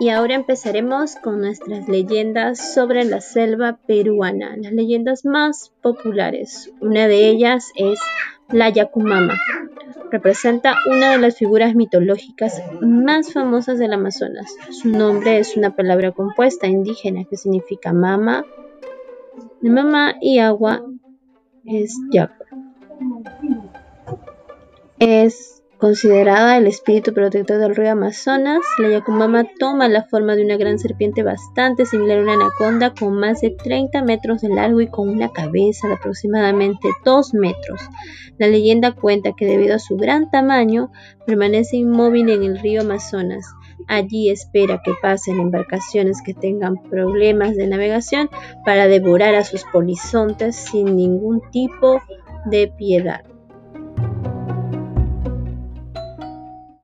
y ahora empezaremos con nuestras leyendas sobre la selva peruana, las leyendas más populares. Una de ellas es la Yacumama. Representa una de las figuras mitológicas más famosas del Amazonas. Su nombre es una palabra compuesta indígena que significa mama. Mama y agua es yacu. Es Considerada el espíritu protector del río Amazonas, la Yacumama toma la forma de una gran serpiente bastante similar a una anaconda con más de 30 metros de largo y con una cabeza de aproximadamente 2 metros. La leyenda cuenta que debido a su gran tamaño permanece inmóvil en el río Amazonas. Allí espera que pasen embarcaciones que tengan problemas de navegación para devorar a sus polizontes sin ningún tipo de piedad.